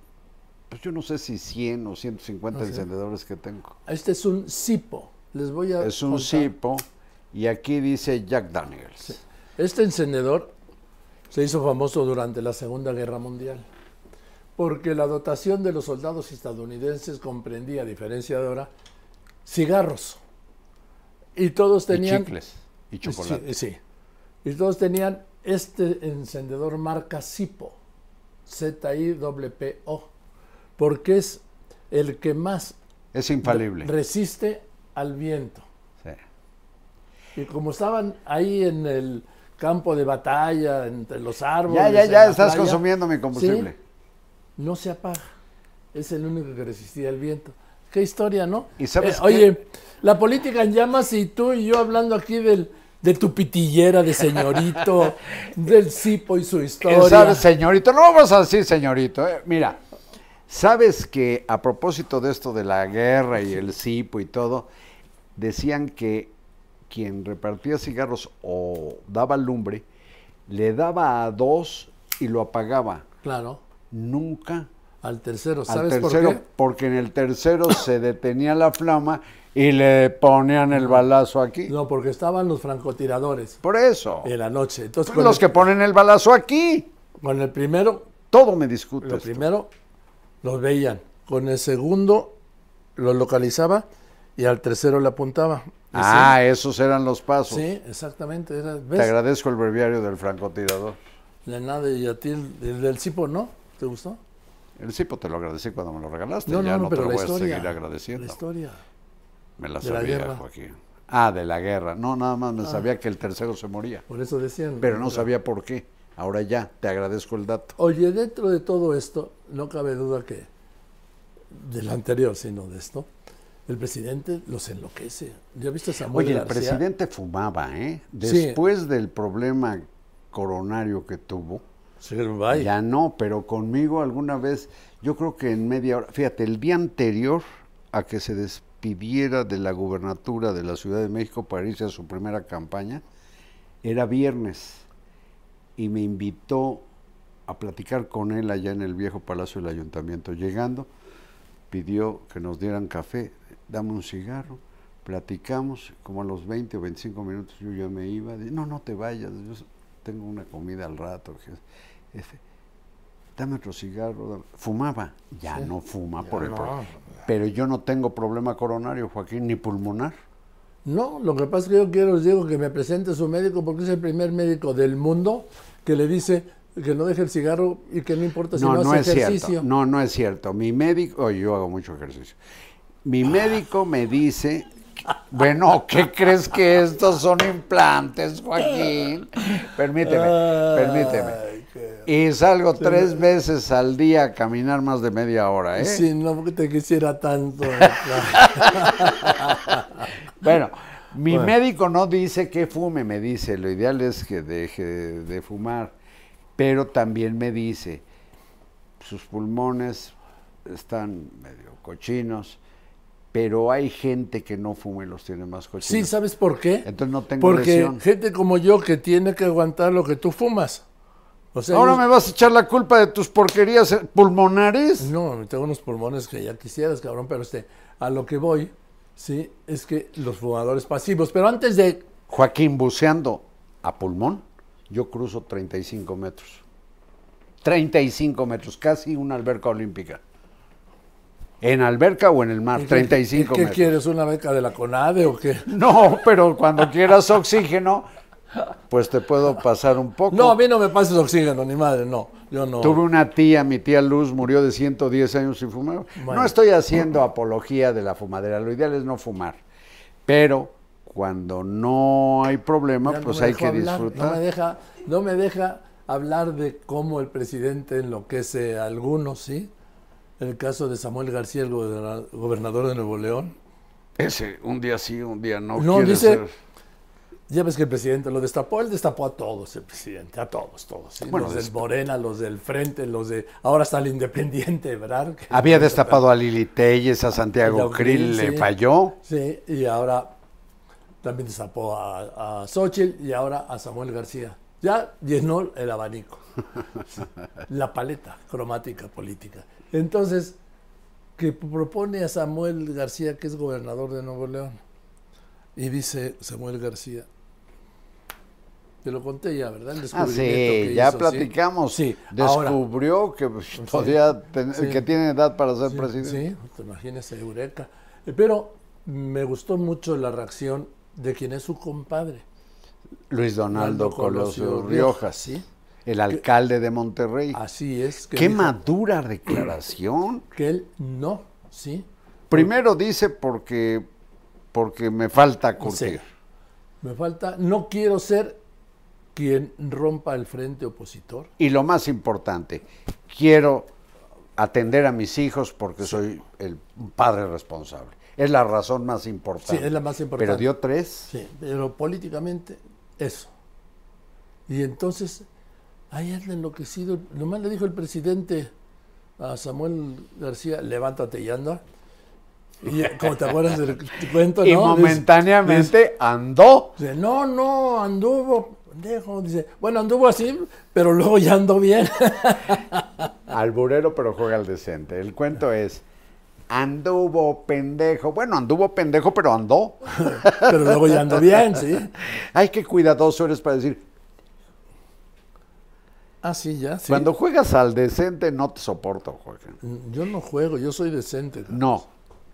pues yo no sé si 100 o 150 Ah, sí. encendedores que tengo. Este es un cipo. Les voy a Es un. Sipo y aquí dice Jack Daniels. Este encendedor se hizo famoso durante la Segunda Guerra Mundial, porque la dotación de los soldados estadounidenses comprendía, a diferencia de ahora, cigarros. Y todos Y tenían... chicles y chocolate. Sí, sí. Y todos tenían este encendedor marca Zipo, Z-I-P-P-O, porque es el que más Es infalible. resiste al viento. Sí. Y como estaban ahí en el campo de batalla, entre los árboles. Ya, ya, ya estás playa, consumiendo mi combustible. ¿sí? No se apaga. Es el único que resistía el viento. Qué historia, ¿no? ¿Y sabes Eh, qué? Oye, la política en llamas y tú y yo hablando aquí del, de tu pitillera de señorito, del cipo y su historia. ¿Sabes, señorito? No vamos a decir señorito. eh. Mira, sabes que a propósito de esto de la guerra y el cipo y todo, decían que quien repartía cigarros o daba lumbre, le daba a dos y lo apagaba. Claro, Nunca al tercero. al ¿Sabes tercero, por qué? porque en el tercero se detenía la flama y le ponían el balazo aquí. No, porque estaban los francotiradores Por eso. en la noche. Entonces, Pues los el, que ponen el balazo aquí. con el primero Todo me discute. Lo esto. primero los veían, con el segundo lo localizaba y al tercero le apuntaba. Ah, esos eran los pasos. sí, exactamente. Era, Te agradezco el breviario del francotirador. De nada y a ti el, el del cipo, ¿no? ¿Te gustó? El cipo te lo agradecí cuando me lo regalaste. No, ya no, no, no, te pero lo la voy a seguir agradeciendo. La historia. Me la la sabía, guerra. Joaquín. Ah, de la guerra. No, nada más me sabía que el tercero se moría. Por eso decían. Pero no sabía por qué. Ahora ya, te agradezco el dato. Oye, dentro de todo esto, no cabe duda que del anterior, sino de esto, el presidente los enloquece. ¿Ya viste Samuel Oye, el presidente fumaba, ¿eh? Sí. Después del problema coronario que tuvo, Ya no, pero conmigo alguna vez, yo creo que en media hora, fíjate, el día anterior a que se despidiera de la gubernatura de la Ciudad de México para irse a su primera campaña, era viernes y me invitó a platicar con él allá en el viejo Palacio del Ayuntamiento. Llegando, pidió que nos dieran café, dame un cigarro, platicamos, como a los 20 o 25 minutos yo ya me iba, no, no te vayas, yo tengo una comida al rato, que- este, dame otro cigarro, dame". fumaba, ya no fuma por el no. pero yo no tengo problema coronario, Joaquín, ni pulmonar. No, lo que pasa es que yo quiero, les digo, que me presente su médico porque es el primer médico del mundo que le dice que no deje el cigarro y que no importa si no, No, es ejercicio. cierto. No, no es cierto. Mi médico, oye, yo hago mucho ejercicio. Mi médico me dice, bueno, ¿qué crees que estos son implantes, Joaquín? Permíteme, permíteme. Y salgo tres veces al día a caminar más de media hora, ¿eh? Si no porque te quisiera tanto. Bueno, mi Bueno. médico no dice que fume, me dice, lo ideal es que deje de fumar, pero también me dice, sus pulmones están medio cochinos, pero hay gente que no fuma y los tiene más sí, cochinos. ¿sabes por qué? Entonces no tengo Porque lesión. gente como yo que tiene que aguantar lo que tú fumas. O sea, Ahora yo- me vas a echar la culpa de tus porquerías eh, pulmonares. No, tengo unos pulmones que ya quisieras, cabrón, pero este, a lo que voy, sí, es que los fumadores pasivos, pero antes de, Joaquín, buceando a pulmón, yo cruzo 35 metros. 35 metros, casi una alberca olímpica. ¿En alberca o en el mar? ¿qué- 35 ¿qué, qué metros. quieres, una beca de la CONADE o qué? No, pero cuando quieras oxígeno, pues te puedo pasar un poco. No, a mí no me pases oxígeno, ni madre, no, yo no. Tuve una tía, mi tía Luz, murió de 110 años sin fumar. Bueno. No estoy haciendo apología de la fumadera, lo ideal es no fumar. Pero cuando no hay problema, no pues hay que hablar, No disfrutar. me, deja, no me deja hablar de cómo el presidente enloquece a algunos, ¿sí? El caso de Samuel García, el goberna- gobernador de Nuevo León. Ese, un día sí, un día no. No, quiere dice- ser. Ya ves que el presidente lo destapó, él destapó a todos, el presidente, a todos, todos. ¿sí? Bueno, los del Morena, los del Frente, los de... Ahora está el Independiente, ¿verdad? Había destapado a Lili Telles, a Santiago Krill, le falló. Sí, y ahora también destapó a, a Xochitl y ahora a Samuel García. Ya llenó el abanico, la paleta cromática política. Entonces, que propone a Samuel García, que es gobernador de Nuevo León, y dice Samuel García, te lo conté ya, ¿verdad? El Ah, descubrimiento sí, que ya hizo, platicamos. Sí, ahora- Descubrió que podía Sí. que tiene edad para ser presidente. Sí, te imaginas, Eureka. Eh, Pero me gustó mucho la reacción de quien es su compadre. Luis Donaldo Colosio Colosio Riojas, el alcalde de Monterrey. Así es. Que Qué dijo madura declaración. Que él no, ¿sí? Primero dice porque, porque me falta curtir. Me falta, no quiero ser quien rompa el frente opositor. Y lo más importante, quiero atender a mis hijos porque soy el padre responsable. Es la razón más importante. Sí, es la más importante. Pero dio tres. Sí, pero políticamente, eso. Y entonces, ahí anda enloquecido. Nomás le dijo el presidente a Samuel García, levántate y anda. Y como te acuerdas del cuento, Y ¿no? momentáneamente andó. No, no, anduvo, pendejo. Dice, bueno, anduvo así, pero luego ya andó bien. Alburero, pero juega al decente. El cuento es, anduvo pendejo. Bueno, anduvo pendejo, pero andó. pero luego ya andó bien, ¿sí? Ay, qué cuidadoso eres para decir, Ah, sí, ya, sí. cuando juegas al decente no te soporto, Joaquín. Yo no juego, yo soy decente. No,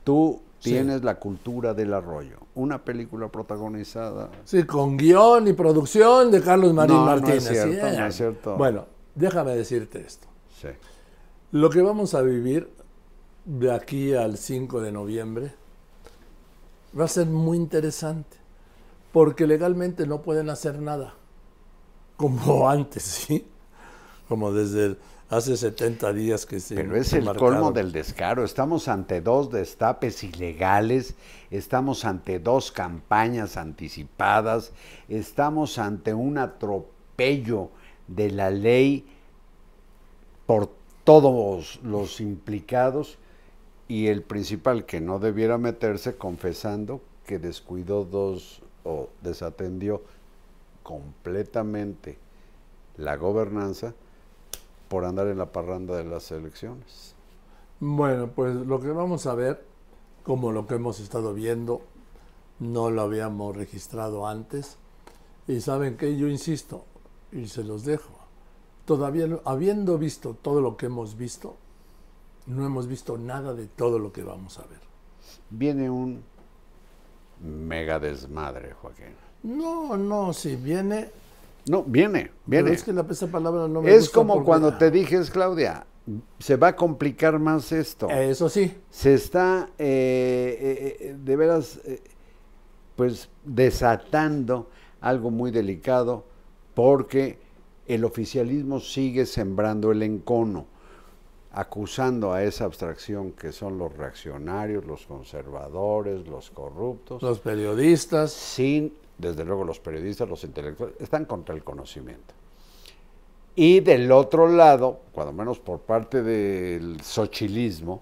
tú Sí. tienes la cultura del arroyo. Una película protagonizada. Sí, con guion y producción de Carlos Marín No, no es Martínez. cierto, no es cierto. Bueno, déjame decirte esto. Sí. Lo que vamos a vivir de aquí al 5 de noviembre va a ser muy interesante, porque legalmente no pueden hacer nada, como antes, ¿sí? Como desde hace 70 días que se... Pero es el marcaron. colmo del descaro. Estamos ante dos destapes ilegales, estamos ante dos campañas anticipadas, estamos ante un atropello de la ley por todos los implicados y el principal que no debiera meterse confesando que descuidó dos o desatendió completamente la gobernanza por andar en la parranda de las elecciones. Bueno, pues lo que vamos a ver, como lo que hemos estado viendo, no lo habíamos registrado antes. Y saben que yo insisto, y se los dejo, todavía habiendo visto todo lo que hemos visto, no hemos visto nada de todo lo que vamos a ver. Viene un mega desmadre, Joaquín. No, no, si viene, No, viene, pero viene. es que la, esa palabra no me Es gusta como porque- cuando te dije, Claudia, se va a complicar más esto. Eso sí, se está eh, eh, eh, de veras eh, pues desatando algo muy delicado porque el oficialismo sigue sembrando el encono, acusando a esa abstracción que son los reaccionarios, los conservadores, los corruptos, los periodistas, sin, desde luego los periodistas, los intelectuales, están contra el conocimiento. Y del otro lado, cuando menos por parte del sochilismo,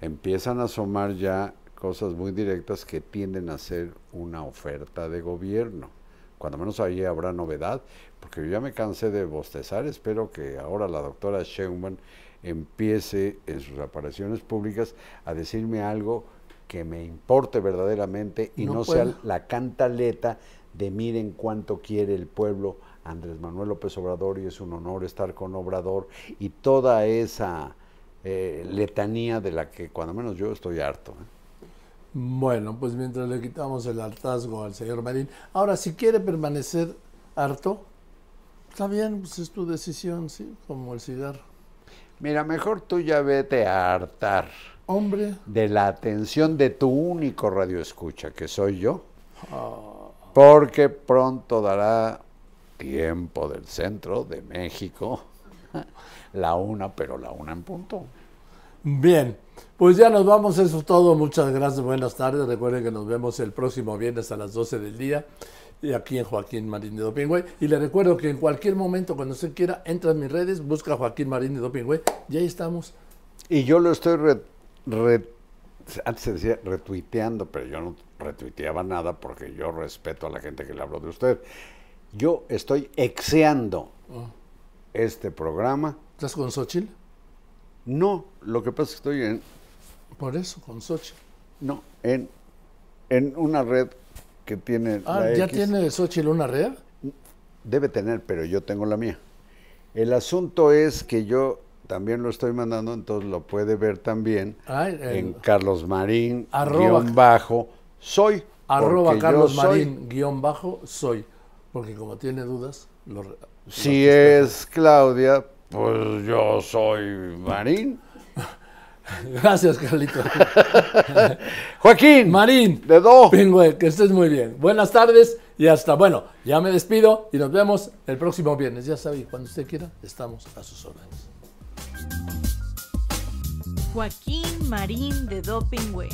empiezan a asomar ya cosas muy directas que tienden a ser una oferta de gobierno. Cuando menos ahí habrá novedad, porque yo ya me cansé de bostezar, espero que ahora la doctora Sheinbaum empiece en sus apariciones públicas a decirme algo que me importe verdaderamente y No sea la cantaleta de miren cuánto quiere el pueblo Andrés Manuel López Obrador y es un honor estar con Obrador y toda esa eh, letanía de la que cuando menos yo estoy harto. ¿eh? Bueno, pues mientras le quitamos el hartazgo al señor Marín, ahora si quiere permanecer harto, está bien, pues es tu decisión, sí, como el cigarro. Mira, mejor tú ya vete a hartar Hombre, de la atención de tu único radio escucha, que soy yo, porque pronto dará tiempo del centro de México, la una, pero la una en punto. bien, pues ya nos vamos, eso es todo, muchas gracias, buenas tardes, recuerden que nos vemos el próximo viernes a las 12 del día, y aquí en Joaquín Marín de Dopingüey, y le recuerdo que en cualquier momento, cuando usted quiera, entra en mis redes, busca Joaquín Marín de Dopingüey, y ahí estamos. Y yo lo estoy re- re- antes se decía retuiteando, pero yo no retuiteaba nada porque yo respeto a la gente que le habló de usted. Yo estoy exeando este programa. ¿Estás con Xochitl? No, lo que pasa es que estoy en, Por eso, con Xochitl. no, en, en una red que tiene Ah, la ¿ya X. tiene Xochitl una red? Debe tener, pero yo tengo la mía. El asunto es que yo también lo estoy mandando, entonces lo puede ver también el- en Carlos Marín, Arroba- guion bajo, soy. Arroba Carlos soy. Marín guion bajo soy. Porque como tiene dudas, lo, Si es Claudia, pues yo soy Marín. Gracias, Carlito. Joaquín, Marín. de Do. Pingüe, que estés muy bien. Buenas tardes y hasta, bueno, ya me despido y nos vemos el próximo viernes. Ya sabe, cuando usted quiera, estamos a sus órdenes. Joaquín Marín de Dopingüe.